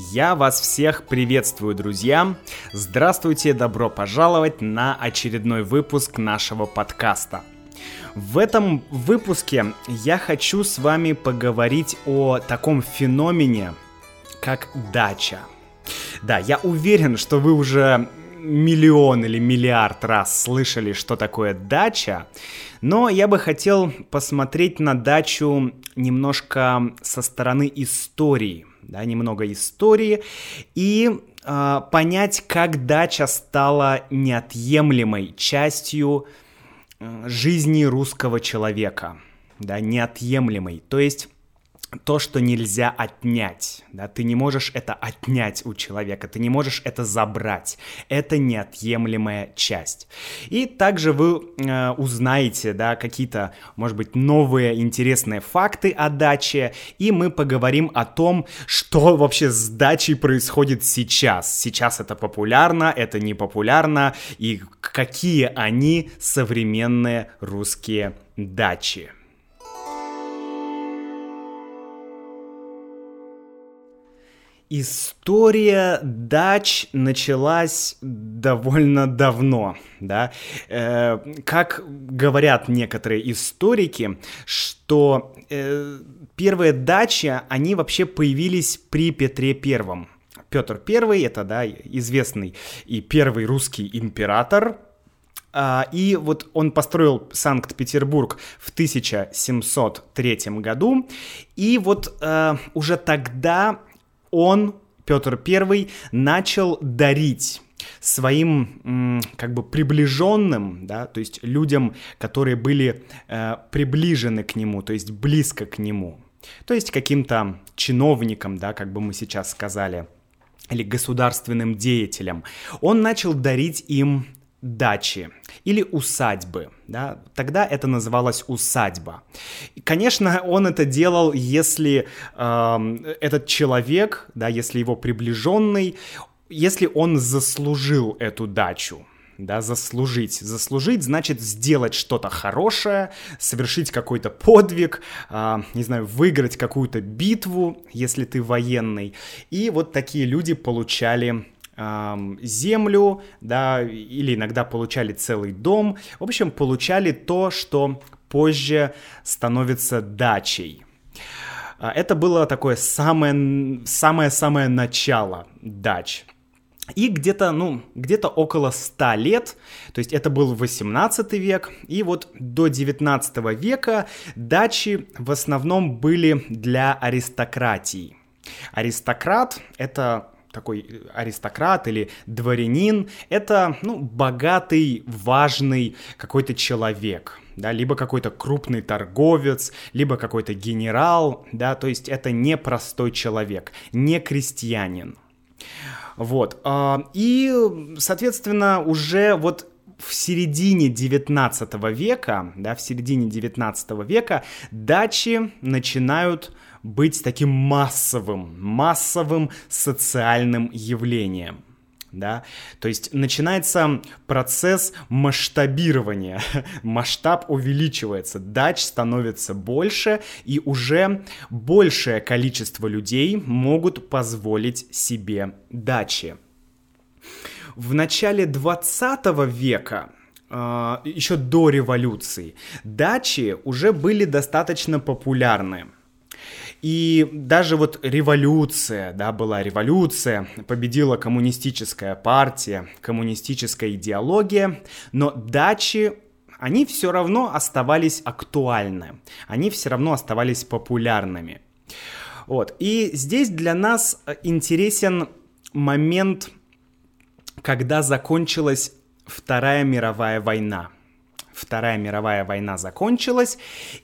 Я вас всех приветствую, друзья! Здравствуйте, добро пожаловать на очередной выпуск нашего подкаста. В этом выпуске я хочу с вами поговорить о таком феномене, как дача. Да, я уверен, что вы уже миллион или миллиард раз слышали, что такое дача, но я бы хотел посмотреть на дачу немножко со стороны истории – да, немного истории и э, понять, как дача стала неотъемлемой частью жизни русского человека, да, неотъемлемой. То есть то, что нельзя отнять. Да? Ты не можешь это отнять у человека, ты не можешь это забрать. Это неотъемлемая часть. И также вы э, узнаете да, какие-то, может быть, новые интересные факты о даче, и мы поговорим о том, что вообще с дачей происходит сейчас. Сейчас это популярно, это не популярно, и какие они современные русские дачи. История дач началась довольно давно, да. Э, как говорят некоторые историки, что э, первые дачи, они вообще появились при Петре Первом. Петр Первый, это, да, известный и первый русский император, а, и вот он построил Санкт-Петербург в 1703 году, и вот э, уже тогда он, Петр I, начал дарить своим как бы приближенным, да, то есть людям, которые были э, приближены к нему, то есть близко к нему, то есть каким-то чиновникам, да, как бы мы сейчас сказали, или государственным деятелям, он начал дарить им дачи или усадьбы, да, тогда это называлось усадьба. И, конечно, он это делал, если э, этот человек, да, если его приближенный, если он заслужил эту дачу, да, заслужить. Заслужить значит сделать что-то хорошее, совершить какой-то подвиг, э, не знаю, выиграть какую-то битву, если ты военный. И вот такие люди получали землю, да, или иногда получали целый дом. В общем, получали то, что позже становится дачей. А, это было такое самое-самое начало дач. И где-то, ну, где-то около 100 лет, то есть это был 18 век, и вот до 19 века дачи в основном были для аристократии. Аристократ — это такой аристократ или дворянин, это, ну, богатый, важный какой-то человек, да, либо какой-то крупный торговец, либо какой-то генерал, да, то есть это не простой человек, не крестьянин. Вот, а, и, соответственно, уже вот в середине 19 века, да, в середине 19 века дачи начинают быть таким массовым, массовым социальным явлением. Да? То есть начинается процесс масштабирования, масштаб увеличивается, дач становится больше, и уже большее количество людей могут позволить себе дачи. В начале 20 века Uh, еще до революции, дачи уже были достаточно популярны. И даже вот революция, да, была революция, победила коммунистическая партия, коммунистическая идеология, но дачи они все равно оставались актуальны, они все равно оставались популярными. Вот. И здесь для нас интересен момент, когда закончилась Вторая мировая война. Вторая мировая война закончилась,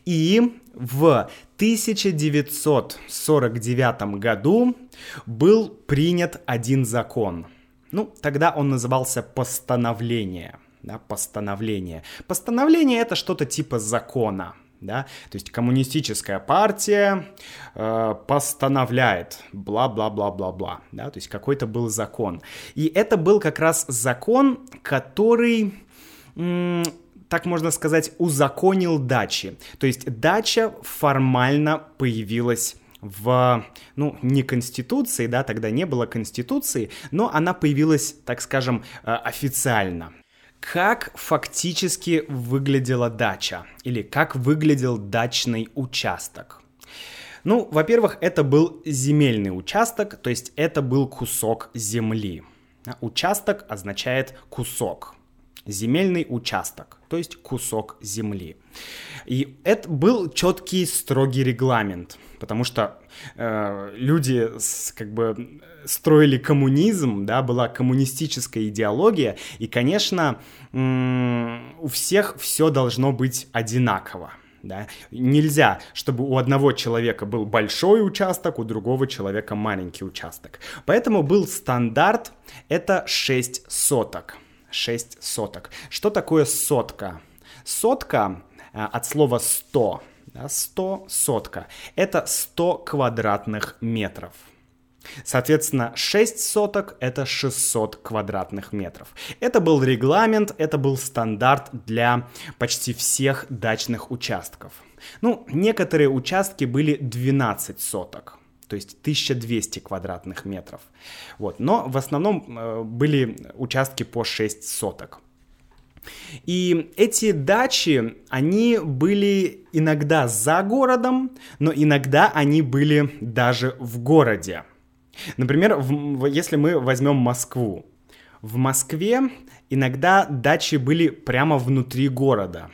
и в 1949 году был принят один закон. Ну, тогда он назывался постановление. Да, постановление. Постановление это что-то типа закона. Да? То есть коммунистическая партия э, постановляет бла-бла-бла-бла-бла. Да? То есть какой-то был закон. И это был как раз закон, который так можно сказать, узаконил дачи. То есть дача формально появилась в, ну, не Конституции, да, тогда не было Конституции, но она появилась, так скажем, э, официально. Как фактически выглядела дача? Или как выглядел дачный участок? Ну, во-первых, это был земельный участок, то есть это был кусок земли. Участок означает кусок. Земельный участок, то есть кусок земли. И это был четкий, строгий регламент, потому что э, люди с, как бы строили коммунизм, да, была коммунистическая идеология, и, конечно, у всех все должно быть одинаково. Да? Нельзя, чтобы у одного человека был большой участок, у другого человека маленький участок. Поэтому был стандарт, это 6 соток. 6 соток. Что такое сотка? Сотка э, от слова 100, да, 100 сотка, это 100 квадратных метров. Соответственно, 6 соток — это 600 квадратных метров. Это был регламент, это был стандарт для почти всех дачных участков. Ну, некоторые участки были 12 соток, то есть 1200 квадратных метров. Вот. Но в основном э, были участки по 6 соток. И эти дачи, они были иногда за городом, но иногда они были даже в городе. Например, в, если мы возьмем Москву. В Москве иногда дачи были прямо внутри города.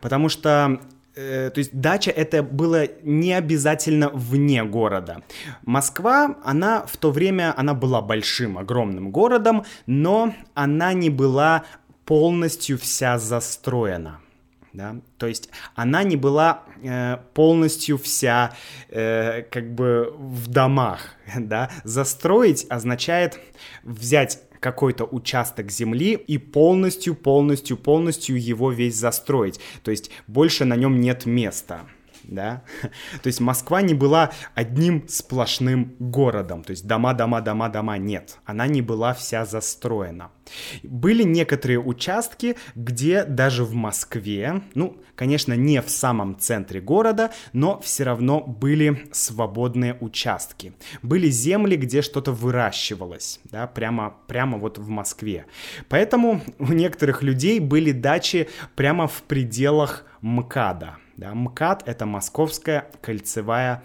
Потому что э, то есть дача это было не обязательно вне города. Москва, она в то время, она была большим, огромным городом, но она не была полностью вся застроена да, то есть она не была э, полностью вся э, как бы в домах, да, застроить означает взять какой-то участок земли и полностью, полностью, полностью его весь застроить, то есть больше на нем нет места, да. То есть Москва не была одним сплошным городом, то есть дома, дома, дома, дома, нет. Она не была вся застроена. Были некоторые участки, где даже в Москве, ну, конечно, не в самом центре города, но все равно были свободные участки. Были земли, где что-то выращивалось, да, прямо, прямо вот в Москве. Поэтому у некоторых людей были дачи прямо в пределах МКАДа, да, МКАД — это Московская кольцевая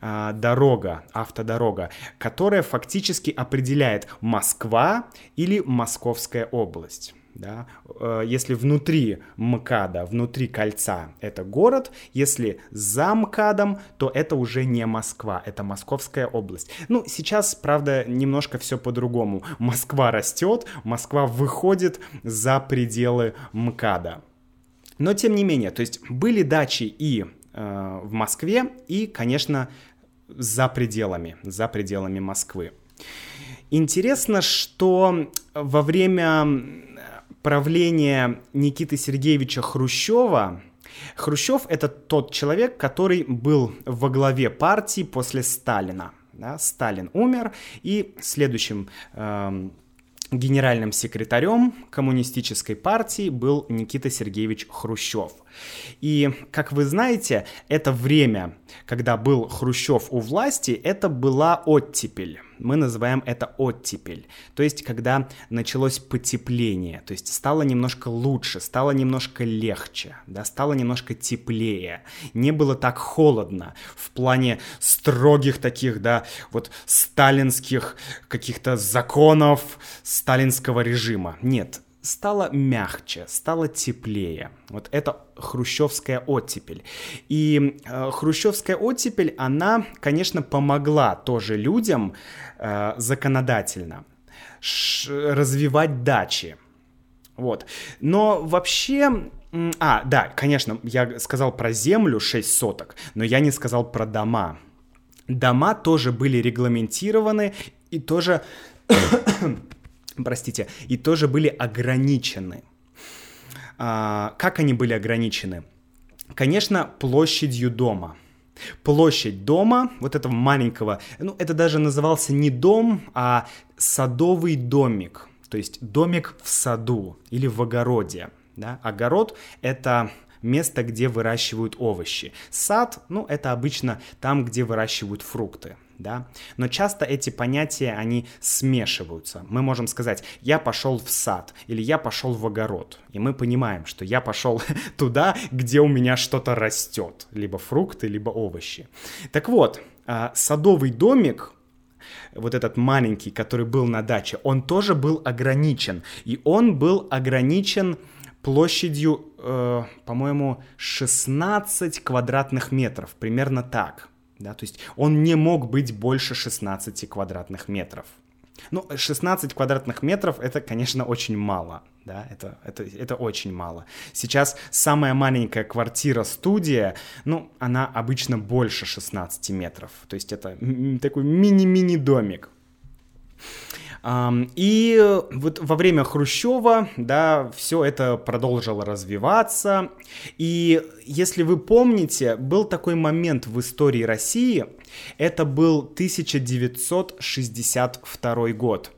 э, дорога, автодорога, которая фактически определяет Москва или Московская область. Да? Э, если внутри МКАДа, внутри кольца это город, если за МКАДом, то это уже не Москва, это Московская область. Ну, сейчас, правда, немножко все по-другому. Москва растет, Москва выходит за пределы МКАДа. Но тем не менее, то есть были дачи и э, в Москве, и, конечно, за пределами, за пределами Москвы. Интересно, что во время правления Никиты Сергеевича Хрущева Хрущев это тот человек, который был во главе партии после Сталина. Да? Сталин умер, и следующим э, генеральным секретарем коммунистической партии был Никита Сергеевич Хрущев. И, как вы знаете, это время, когда был Хрущев у власти, это была оттепель. Мы называем это оттепель. То есть, когда началось потепление, то есть стало немножко лучше, стало немножко легче, да, стало немножко теплее. Не было так холодно в плане строгих таких, да, вот сталинских каких-то законов, сталинского режима. Нет, стало мягче, стало теплее. Вот это хрущевская оттепель. И э, хрущевская оттепель, она, конечно, помогла тоже людям э, законодательно развивать дачи. Вот. Но вообще... А, да, конечно, я сказал про землю 6 соток, но я не сказал про дома. Дома тоже были регламентированы и тоже простите, и тоже были ограничены. А, как они были ограничены? Конечно, площадью дома. Площадь дома, вот этого маленького, ну, это даже назывался не дом, а садовый домик. То есть домик в саду или в огороде. Да? Огород — это место, где выращивают овощи. Сад, ну, это обычно там, где выращивают фрукты да, но часто эти понятия, они смешиваются. Мы можем сказать, я пошел в сад или я пошел в огород, и мы понимаем, что я пошел туда, где у меня что-то растет, либо фрукты, либо овощи. Так вот, а, садовый домик, вот этот маленький, который был на даче, он тоже был ограничен, и он был ограничен площадью, э, по-моему, 16 квадратных метров, примерно так да, то есть он не мог быть больше 16 квадратных метров. Ну, 16 квадратных метров это, конечно, очень мало, да, это, это, это очень мало. Сейчас самая маленькая квартира-студия, ну, она обычно больше 16 метров, то есть это такой мини-мини домик. И вот во время Хрущева, да, все это продолжило развиваться. И если вы помните, был такой момент в истории России, это был 1962 год,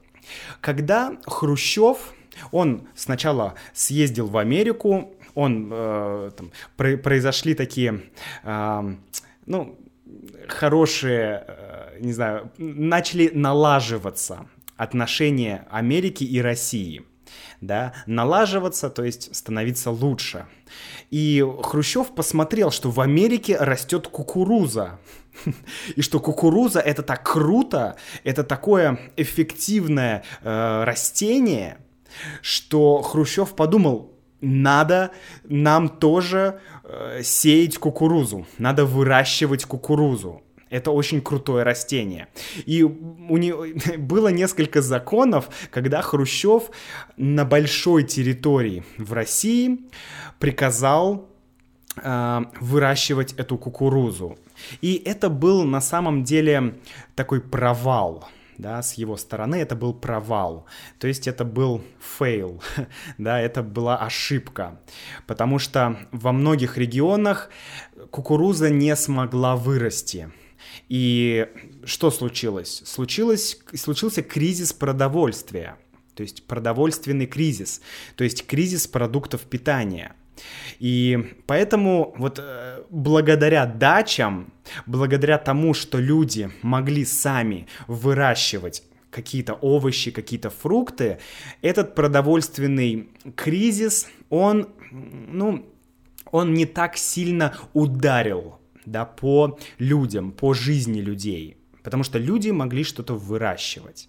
когда Хрущев, он сначала съездил в Америку, он, э, там, про- произошли такие, э, ну, хорошие, э, не знаю, начали налаживаться отношения Америки и России да, налаживаться, то есть становиться лучше. И Хрущев посмотрел, что в Америке растет кукуруза, и что кукуруза это так круто, это такое эффективное э, растение, что Хрущев подумал, надо нам тоже э, сеять кукурузу, надо выращивать кукурузу. Это очень крутое растение. И у него было несколько законов, когда Хрущев на большой территории в России приказал э, выращивать эту кукурузу. И это был на самом деле такой провал да, с его стороны это был провал, то есть это был fail, да, это была ошибка, потому что во многих регионах кукуруза не смогла вырасти, и что случилось? случилось? Случился кризис продовольствия, то есть продовольственный кризис, то есть кризис продуктов питания. И поэтому вот э, благодаря дачам, благодаря тому, что люди могли сами выращивать какие-то овощи, какие-то фрукты, этот продовольственный кризис, он, ну, он не так сильно ударил да, по людям, по жизни людей, потому что люди могли что-то выращивать.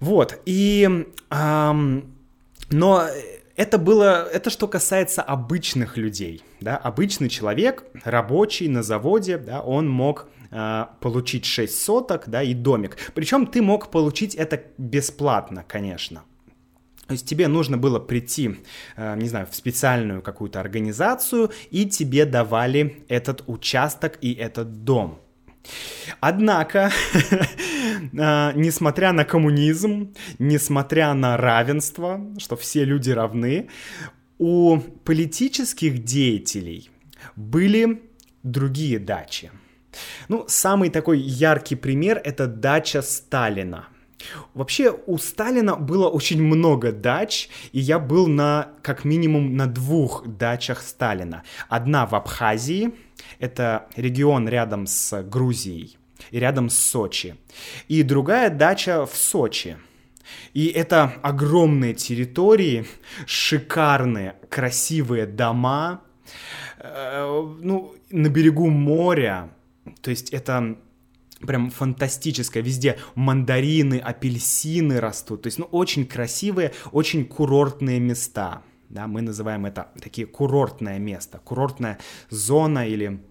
Вот, и... Эм, но это было, это что касается обычных людей, да, обычный человек, рабочий на заводе, да, он мог э, получить 6 соток, да, и домик. Причем ты мог получить это бесплатно, конечно. То есть тебе нужно было прийти, э, не знаю, в специальную какую-то организацию, и тебе давали этот участок и этот дом. Однако, э, несмотря на коммунизм, несмотря на равенство, что все люди равны, у политических деятелей были другие дачи. Ну, самый такой яркий пример — это дача Сталина. Вообще у Сталина было очень много дач, и я был на как минимум на двух дачах Сталина. Одна в Абхазии, это регион рядом с Грузией и рядом с Сочи. И другая дача в Сочи. И это огромные территории, шикарные, красивые дома, э, ну, на берегу моря. То есть это прям фантастическое. Везде мандарины, апельсины растут. То есть, ну, очень красивые, очень курортные места. Да, мы называем это такие курортное место, курортная зона или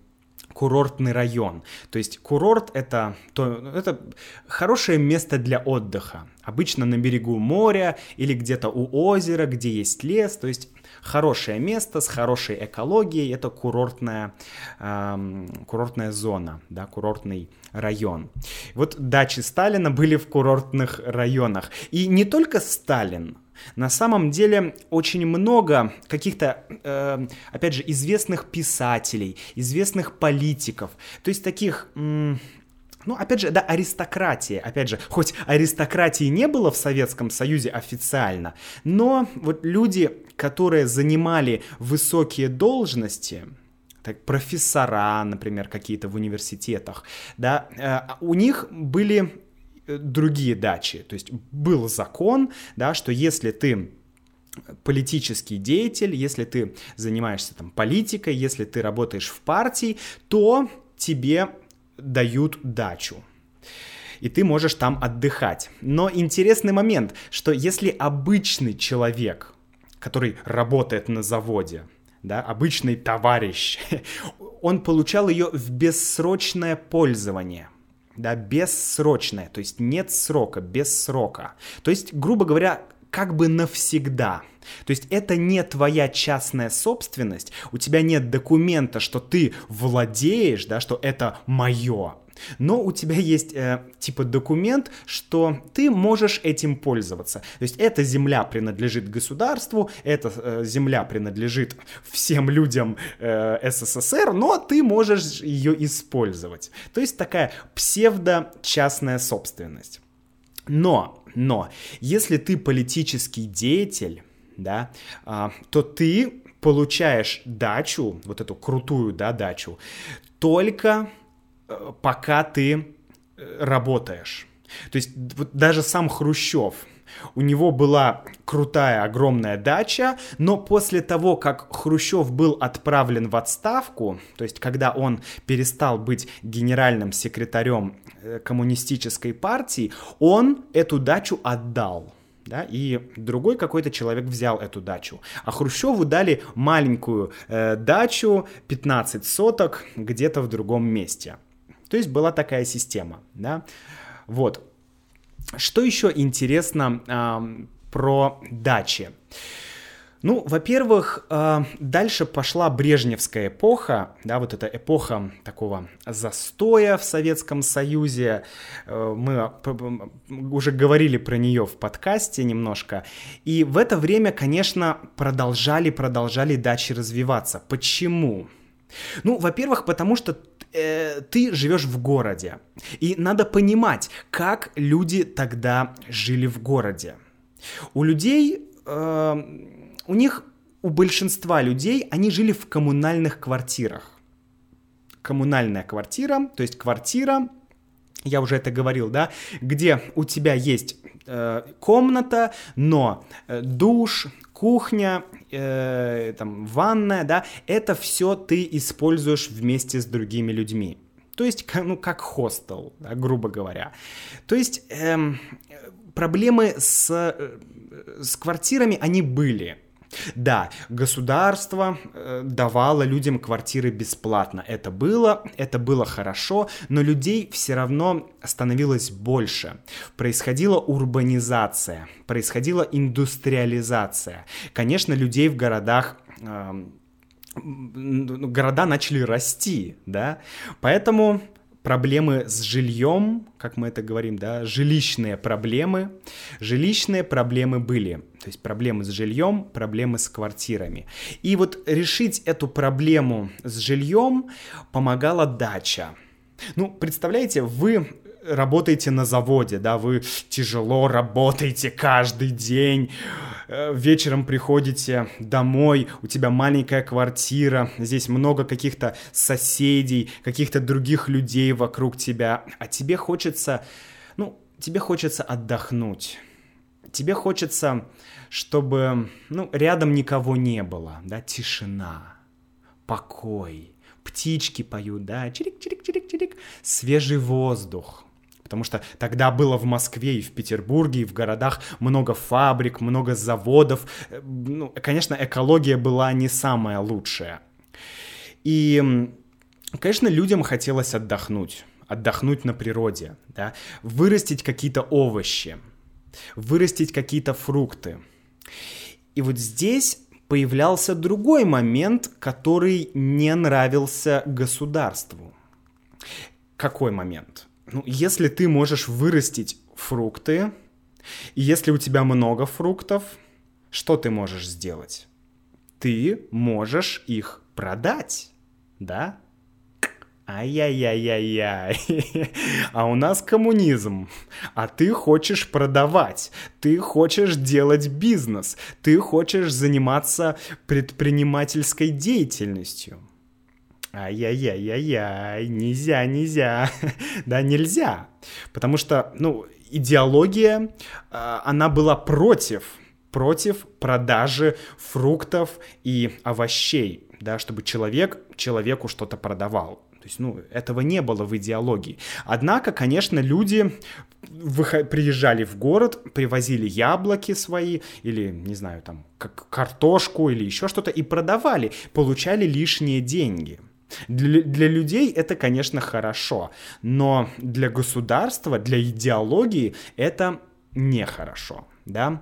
курортный район. То есть курорт это, то, это хорошее место для отдыха. Обычно на берегу моря или где-то у озера, где есть лес. То есть хорошее место с хорошей экологией, это курортная, эм, курортная зона, да, курортный район. Вот дачи Сталина были в курортных районах. И не только Сталин, на самом деле очень много каких-то, э, опять же, известных писателей, известных политиков, то есть таких... М- ну, опять же, да, аристократия. Опять же, хоть аристократии не было в Советском Союзе официально, но вот люди, которые занимали высокие должности, так, профессора, например, какие-то в университетах, да, э, у них были э, другие дачи. То есть был закон, да, что если ты политический деятель, если ты занимаешься там политикой, если ты работаешь в партии, то тебе дают дачу. И ты можешь там отдыхать. Но интересный момент, что если обычный человек, который работает на заводе, да, обычный товарищ, он получал ее в бессрочное пользование да, бессрочное, то есть нет срока, без срока. То есть, грубо говоря, как бы навсегда. То есть это не твоя частная собственность, у тебя нет документа, что ты владеешь, да, что это мое. Но у тебя есть э, типа документ, что ты можешь этим пользоваться. То есть эта земля принадлежит государству, эта э, земля принадлежит всем людям э, СССР, но ты можешь ее использовать. То есть такая псевдо-частная собственность. Но, но, если ты политический деятель, да, а, то ты получаешь дачу, вот эту крутую, да, дачу, только э, пока ты э, работаешь. То есть даже сам Хрущев, у него была крутая, огромная дача, но после того, как Хрущев был отправлен в отставку, то есть когда он перестал быть генеральным секретарем коммунистической партии, он эту дачу отдал. Да, и другой какой-то человек взял эту дачу. А Хрущеву дали маленькую э, дачу, 15 соток, где-то в другом месте. То есть была такая система. Да? Вот. Что еще интересно э, про дачи? Ну, во-первых, э, дальше пошла Брежневская эпоха, да, вот эта эпоха такого застоя в Советском Союзе. Э, мы уже говорили про нее в подкасте немножко. И в это время, конечно, продолжали, продолжали дачи развиваться. Почему? Ну, во-первых, потому что э, ты живешь в городе. И надо понимать, как люди тогда жили в городе. У людей, э, у них, у большинства людей, они жили в коммунальных квартирах. Коммунальная квартира, то есть квартира, я уже это говорил, да, где у тебя есть э, комната, но э, душ, кухня, э, там, ванная, да, это все ты используешь вместе с другими людьми. То есть, ну, как хостел, да, грубо говоря. То есть, эм, проблемы с, э, с квартирами, они были. Да, государство э, давало людям квартиры бесплатно. Это было, это было хорошо, но людей все равно становилось больше. Происходила урбанизация, происходила индустриализация. Конечно, людей в городах э, города начали расти, да, поэтому проблемы с жильем, как мы это говорим, да, жилищные проблемы, жилищные проблемы были. То есть проблемы с жильем, проблемы с квартирами. И вот решить эту проблему с жильем помогала дача. Ну, представляете, вы работаете на заводе, да, вы тяжело работаете каждый день, э, вечером приходите домой, у тебя маленькая квартира, здесь много каких-то соседей, каких-то других людей вокруг тебя, а тебе хочется, ну, тебе хочется отдохнуть тебе хочется, чтобы, ну, рядом никого не было, да, тишина, покой, птички поют, да, чирик-чирик-чирик-чирик, свежий воздух, потому что тогда было в Москве и в Петербурге, и в городах много фабрик, много заводов. Ну, конечно, экология была не самая лучшая. И, конечно, людям хотелось отдохнуть, отдохнуть на природе, да, вырастить какие-то овощи, вырастить какие-то фрукты. И вот здесь появлялся другой момент, который не нравился государству. Какой момент? Ну, если ты можешь вырастить фрукты, и если у тебя много фруктов, что ты можешь сделать? Ты можешь их продать, да? Ай-яй-яй-яй-яй. А у нас коммунизм. А ты хочешь продавать. Ты хочешь делать бизнес. Ты хочешь заниматься предпринимательской деятельностью. Ай-яй-яй-яй-яй. Нельзя, нельзя. Да, нельзя. Потому что, ну, идеология, а, она была против против продажи фруктов и овощей, да, чтобы человек человеку что-то продавал. То есть, ну, этого не было в идеологии. Однако, конечно, люди приезжали в город, привозили яблоки свои или, не знаю, там, как картошку или еще что-то и продавали, получали лишние деньги. Для, для людей это, конечно, хорошо, но для государства, для идеологии это нехорошо, да.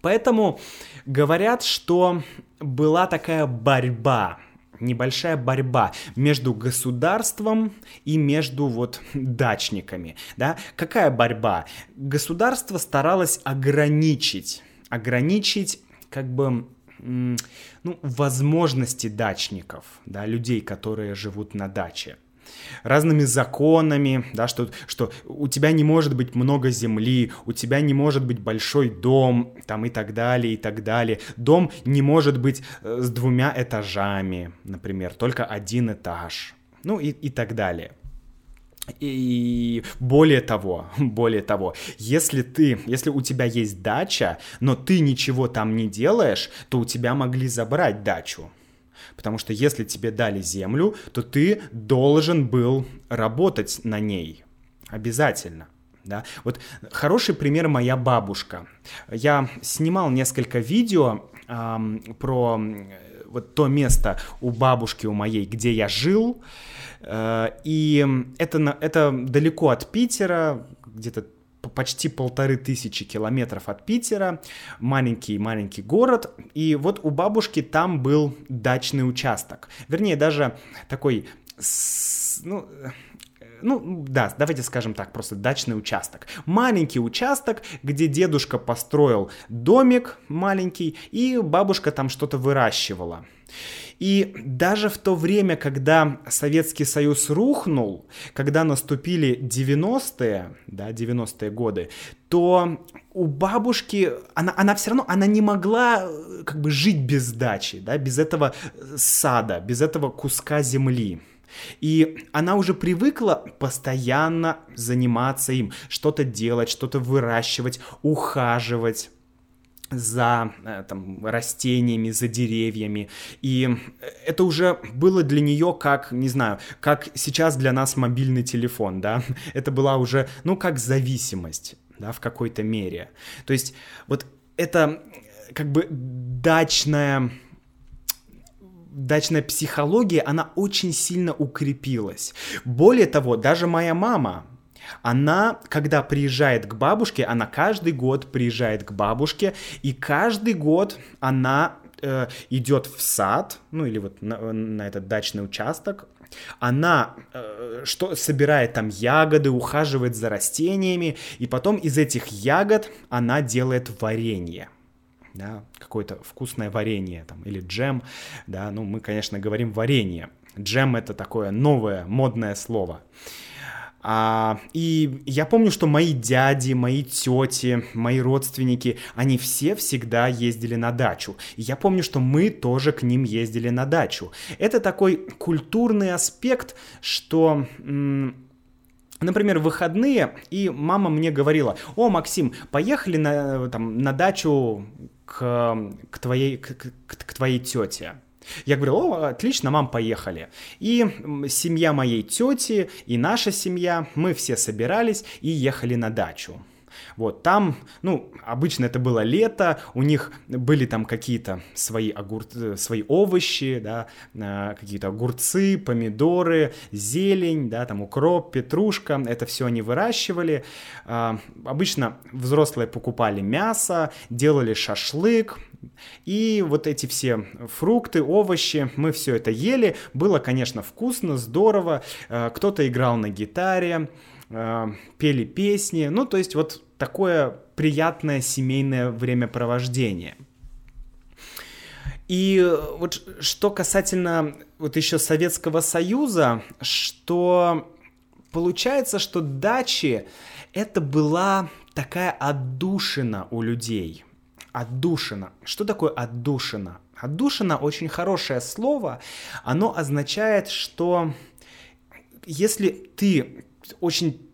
Поэтому говорят, что была такая борьба небольшая борьба между государством и между вот дачниками, да? Какая борьба? Государство старалось ограничить, ограничить как бы ну, возможности дачников, да, людей, которые живут на даче разными законами, да, что, что у тебя не может быть много земли, у тебя не может быть большой дом, там и так далее, и так далее. Дом не может быть э, с двумя этажами, например, только один этаж, ну и, и так далее. И более того, более того, если ты, если у тебя есть дача, но ты ничего там не делаешь, то у тебя могли забрать дачу. Потому что если тебе дали землю, то ты должен был работать на ней. Обязательно. Да? Вот хороший пример моя бабушка. Я снимал несколько видео эм, про вот то место у бабушки у моей, где я жил. Э, и это, это далеко от Питера, где-то почти полторы тысячи километров от Питера, маленький-маленький город, и вот у бабушки там был дачный участок, вернее, даже такой, ну, ну, да, давайте скажем так, просто дачный участок. Маленький участок, где дедушка построил домик маленький, и бабушка там что-то выращивала. И даже в то время, когда Советский Союз рухнул, когда наступили 90-е, да, 90-е годы, то у бабушки, она, она все равно, она не могла э, как бы жить без дачи, да, без этого сада, без этого куска земли. И она уже привыкла постоянно заниматься им, что-то делать, что-то выращивать, ухаживать за э, там, растениями, за деревьями. И это уже было для нее как, не знаю, как сейчас для нас мобильный телефон, да. Это была уже, ну, как зависимость, да, в какой-то мере. То есть вот это как бы дачная дачная психология, она очень сильно укрепилась. Более того, даже моя мама, она, когда приезжает к бабушке, она каждый год приезжает к бабушке, и каждый год она э, идет в сад, ну или вот на, на этот дачный участок, она э, что собирает там ягоды, ухаживает за растениями, и потом из этих ягод она делает варенье. Да, какое-то вкусное варенье там, или джем, да, ну мы, конечно, говорим варенье. Джем это такое новое, модное слово. А, и я помню, что мои дяди, мои тети, мои родственники, они все всегда ездили на дачу. И я помню, что мы тоже к ним ездили на дачу. Это такой культурный аспект, что... Например, выходные, и мама мне говорила, о, Максим, поехали на, там, на дачу к, к, твоей, к, к, к твоей тете. Я говорю, о, отлично, мам, поехали. И семья моей тети и наша семья, мы все собирались и ехали на дачу. Вот там, ну, обычно это было лето, у них были там какие-то свои, огур... свои овощи, да, а, какие-то огурцы, помидоры, зелень, да, там укроп, петрушка, это все они выращивали. А, обычно взрослые покупали мясо, делали шашлык, и вот эти все фрукты, овощи, мы все это ели. Было, конечно, вкусно, здорово. А, кто-то играл на гитаре, пели песни. Ну, то есть вот такое приятное семейное времяпровождение. И вот что касательно вот еще Советского Союза, что получается, что дачи это была такая отдушина у людей. Отдушина. Что такое отдушина? Отдушина очень хорошее слово. Оно означает, что если ты очень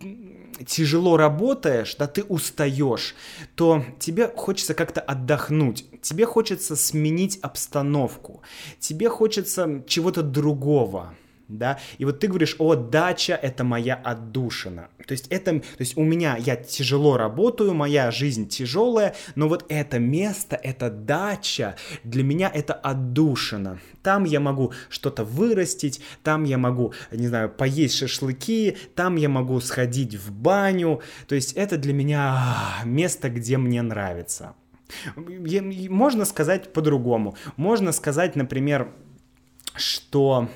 тяжело работаешь, да, ты устаешь, то тебе хочется как-то отдохнуть, тебе хочется сменить обстановку, тебе хочется чего-то другого да, и вот ты говоришь, о, дача — это моя отдушина, то есть это, то есть у меня, я тяжело работаю, моя жизнь тяжелая, но вот это место, это дача, для меня это отдушина, там я могу что-то вырастить, там я могу, не знаю, поесть шашлыки, там я могу сходить в баню, то есть это для меня а, место, где мне нравится. Можно сказать по-другому. Можно сказать, например, что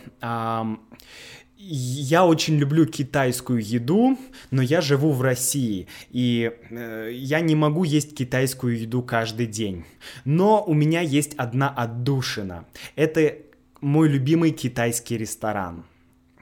я очень люблю китайскую еду, но я живу в России, и э, я не могу есть китайскую еду каждый день. Но у меня есть одна отдушина. Это мой любимый китайский ресторан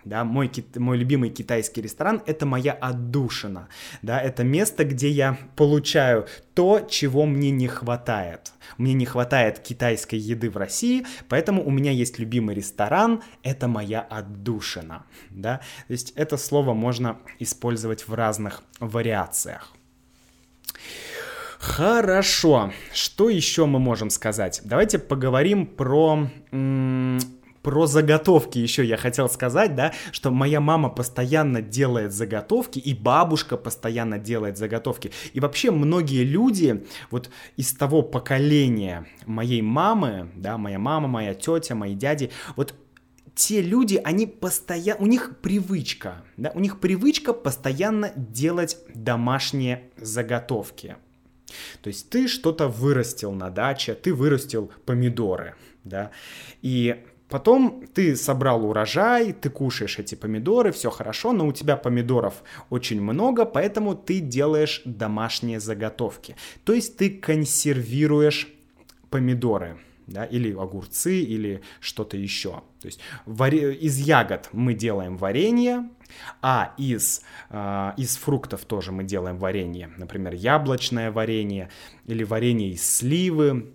да, мой, мой любимый китайский ресторан — это моя отдушина, да, это место, где я получаю то, чего мне не хватает. Мне не хватает китайской еды в России, поэтому у меня есть любимый ресторан, это моя отдушина, да, то есть это слово можно использовать в разных вариациях. Хорошо. Что еще мы можем сказать? Давайте поговорим про про заготовки еще я хотел сказать, да, что моя мама постоянно делает заготовки, и бабушка постоянно делает заготовки. И вообще многие люди вот из того поколения моей мамы, да, моя мама, моя тетя, мои дяди, вот те люди, они постоянно, у них привычка, да, у них привычка постоянно делать домашние заготовки. То есть ты что-то вырастил на даче, ты вырастил помидоры, да, и Потом ты собрал урожай, ты кушаешь эти помидоры, все хорошо, но у тебя помидоров очень много, поэтому ты делаешь домашние заготовки. То есть ты консервируешь помидоры, да, или огурцы, или что-то еще. То есть варе... из ягод мы делаем варенье, а из, э, из фруктов тоже мы делаем варенье. Например, яблочное варенье или варенье из сливы,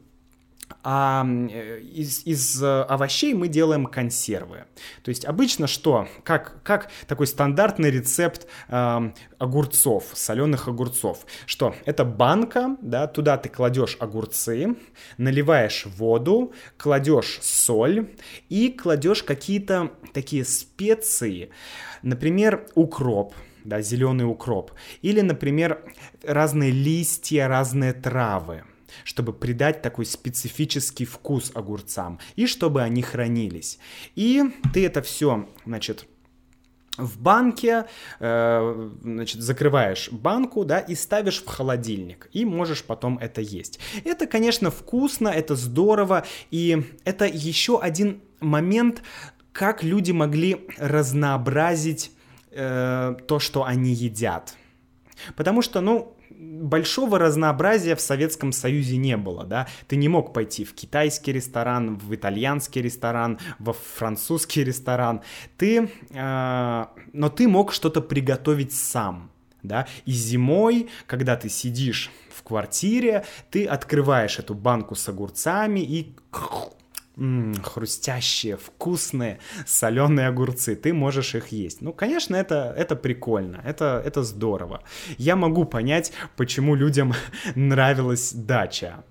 а э, из, из э, овощей мы делаем консервы. То есть обычно что? Как, как такой стандартный рецепт э, огурцов, соленых огурцов. Что? Это банка, да, туда ты кладешь огурцы, наливаешь воду, кладешь соль и кладешь какие-то такие специи, например, укроп, да, зеленый укроп, или, например, разные листья, разные травы чтобы придать такой специфический вкус огурцам и чтобы они хранились. И ты это все, значит, в банке, э, значит, закрываешь банку, да, и ставишь в холодильник, и можешь потом это есть. Это, конечно, вкусно, это здорово, и это еще один момент, как люди могли разнообразить э, то, что они едят. Потому что, ну, большого разнообразия в Советском Союзе не было, да, ты не мог пойти в китайский ресторан, в итальянский ресторан, во французский ресторан, ты, э, но ты мог что-то приготовить сам, да, и зимой, когда ты сидишь в квартире, ты открываешь эту банку с огурцами и м-м, хрустящие, вкусные, соленые огурцы. Ты можешь их есть. Ну, конечно, это, это прикольно, это, это здорово. Я могу понять, почему людям нравилась дача.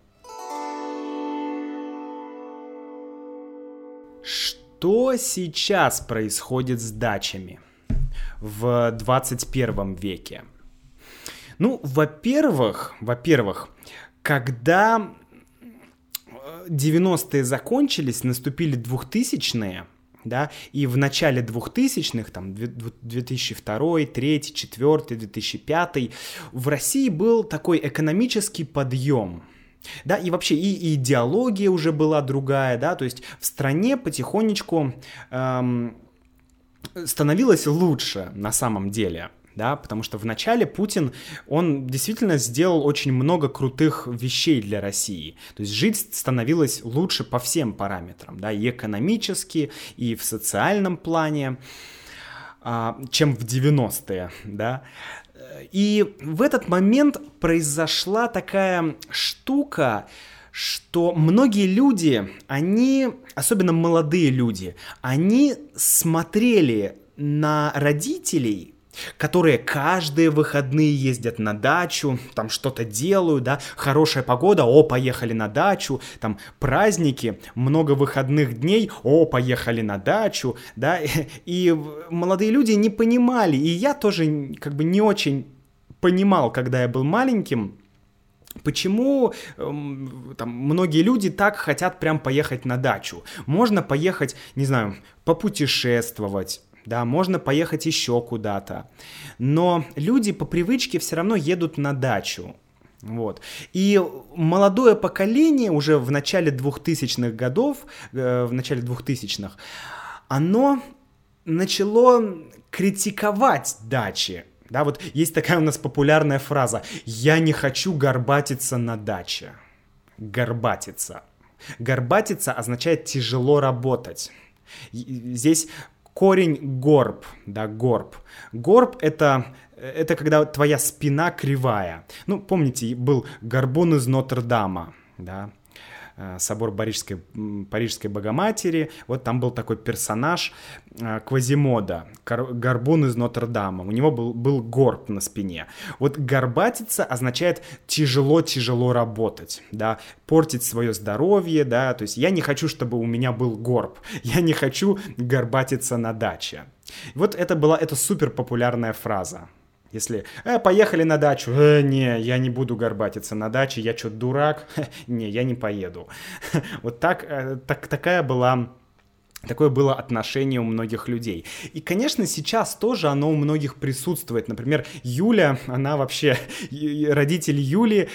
Что сейчас происходит с дачами в 21 веке? Ну, во-первых, во-первых, когда 90-е закончились, наступили 2000-е, да, и в начале 2000-х, там, 2002, 2003, 2004, 2005, в России был такой экономический подъем, да, и вообще и, идеология уже была другая, да, то есть в стране потихонечку эм, становилось лучше на самом деле, да, потому что вначале Путин, он действительно сделал очень много крутых вещей для России, то есть жить становилось лучше по всем параметрам, да, и экономически, и в социальном плане, а, чем в 90-е, да, и в этот момент произошла такая штука, что многие люди, они, особенно молодые люди, они смотрели на родителей, которые каждые выходные ездят на дачу, там что-то делают, да, хорошая погода, о, поехали на дачу, там праздники, много выходных дней, о, поехали на дачу, да, и молодые люди не понимали, и я тоже как бы не очень понимал, когда я был маленьким, Почему эм, там, многие люди так хотят прям поехать на дачу? Можно поехать, не знаю, попутешествовать, да, можно поехать еще куда-то. Но люди по привычке все равно едут на дачу. Вот. И молодое поколение уже в начале 2000-х годов, э, в начале 2000-х, оно начало критиковать дачи. Да, вот есть такая у нас популярная фраза «Я не хочу горбатиться на даче». Горбатиться. Горбатиться означает тяжело работать. Здесь корень горб, да, горб. Горб это это когда твоя спина кривая. Ну, помните, был горбун из Нотр-Дама, да, собор Парижской, Парижской Богоматери. Вот там был такой персонаж э, Квазимода, горбун из Нотр-Дама. У него был, был горб на спине. Вот горбатиться означает тяжело-тяжело работать, да, портить свое здоровье, да, то есть я не хочу, чтобы у меня был горб, я не хочу горбатиться на даче. Вот это была, это супер популярная фраза. Если э, поехали на дачу, э, не, я не буду горбатиться на даче, я что, дурак? не, я не поеду. вот так, э, так, такая была Такое было отношение у многих людей. И, конечно, сейчас тоже оно у многих присутствует. Например, Юля, она вообще, родители Юли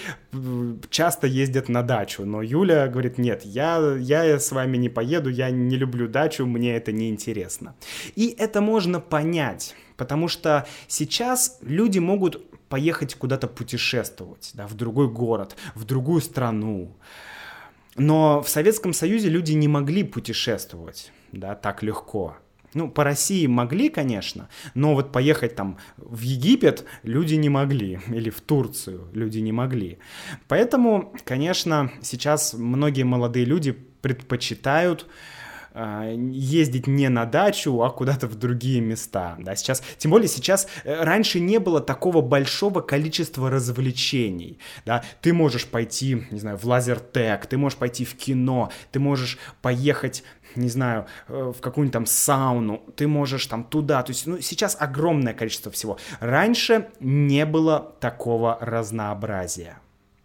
часто ездят на дачу, но Юля говорит, нет, я, я с вами не поеду, я не люблю дачу, мне это не интересно. И это можно понять Потому что сейчас люди могут поехать куда-то путешествовать, да, в другой город, в другую страну. Но в Советском Союзе люди не могли путешествовать, да, так легко. Ну, по России могли, конечно, но вот поехать там в Египет люди не могли, или в Турцию люди не могли. Поэтому, конечно, сейчас многие молодые люди предпочитают а, ездить не на дачу, а куда-то в другие места, да, сейчас, тем более сейчас, э, раньше не было такого большого количества развлечений, да, ты можешь пойти, не знаю, в лазертек, ты можешь пойти в кино, ты можешь поехать не знаю, э, в какую-нибудь там сауну, ты можешь там туда, то есть, ну, сейчас огромное количество всего. Раньше не было такого разнообразия,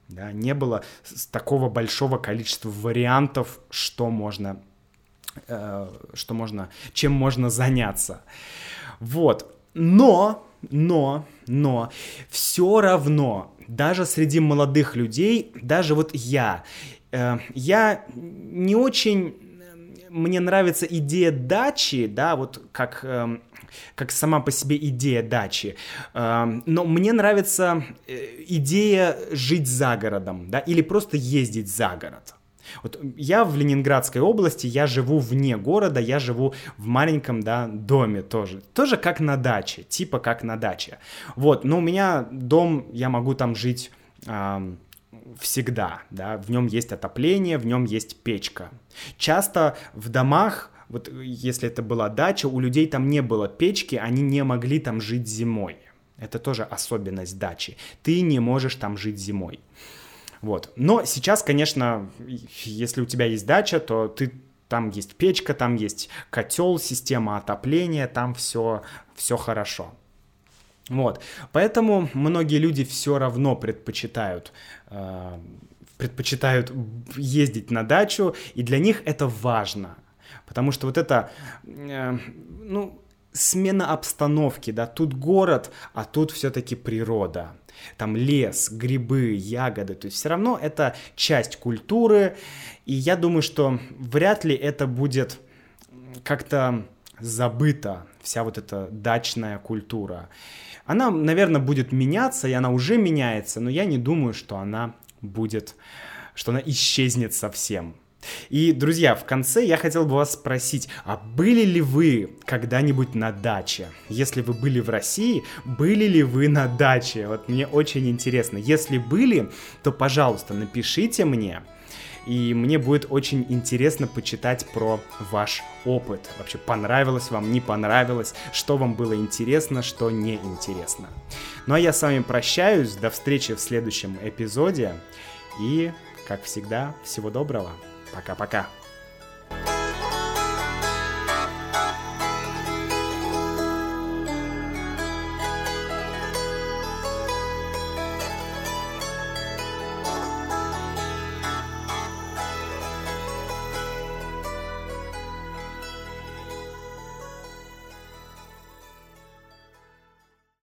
да, не было такого большого количества вариантов, что можно что можно, чем можно заняться. Вот. Но, но, но, все равно, даже среди молодых людей, даже вот я, э, я не очень, мне нравится идея дачи, да, вот как, э, как сама по себе идея дачи, э, но мне нравится э, идея жить за городом, да, или просто ездить за город. Вот я в Ленинградской области, я живу вне города, я живу в маленьком, да, доме тоже. Тоже как на даче, типа как на даче. Вот, но у меня дом, я могу там жить э, всегда, да, в нем есть отопление, в нем есть печка. Часто в домах вот если это была дача, у людей там не было печки, они не могли там жить зимой. Это тоже особенность дачи. Ты не можешь там жить зимой. Вот. Но сейчас, конечно, если у тебя есть дача, то ты там есть печка, там есть котел, система отопления, там все, все хорошо. Вот. Поэтому многие люди все равно предпочитают э, предпочитают ездить на дачу, и для них это важно. Потому что вот это, э, ну, смена обстановки, да, тут город, а тут все-таки природа там лес, грибы, ягоды, то есть все равно это часть культуры, и я думаю, что вряд ли это будет как-то забыто вся вот эта дачная культура. Она, наверное, будет меняться, и она уже меняется, но я не думаю, что она будет, что она исчезнет совсем. И, друзья, в конце я хотел бы вас спросить, а были ли вы когда-нибудь на даче? Если вы были в России, были ли вы на даче? Вот мне очень интересно. Если были, то, пожалуйста, напишите мне. И мне будет очень интересно почитать про ваш опыт. Вообще, понравилось вам, не понравилось, что вам было интересно, что не интересно. Ну а я с вами прощаюсь. До встречи в следующем эпизоде. И, как всегда, всего доброго. Пока-пока.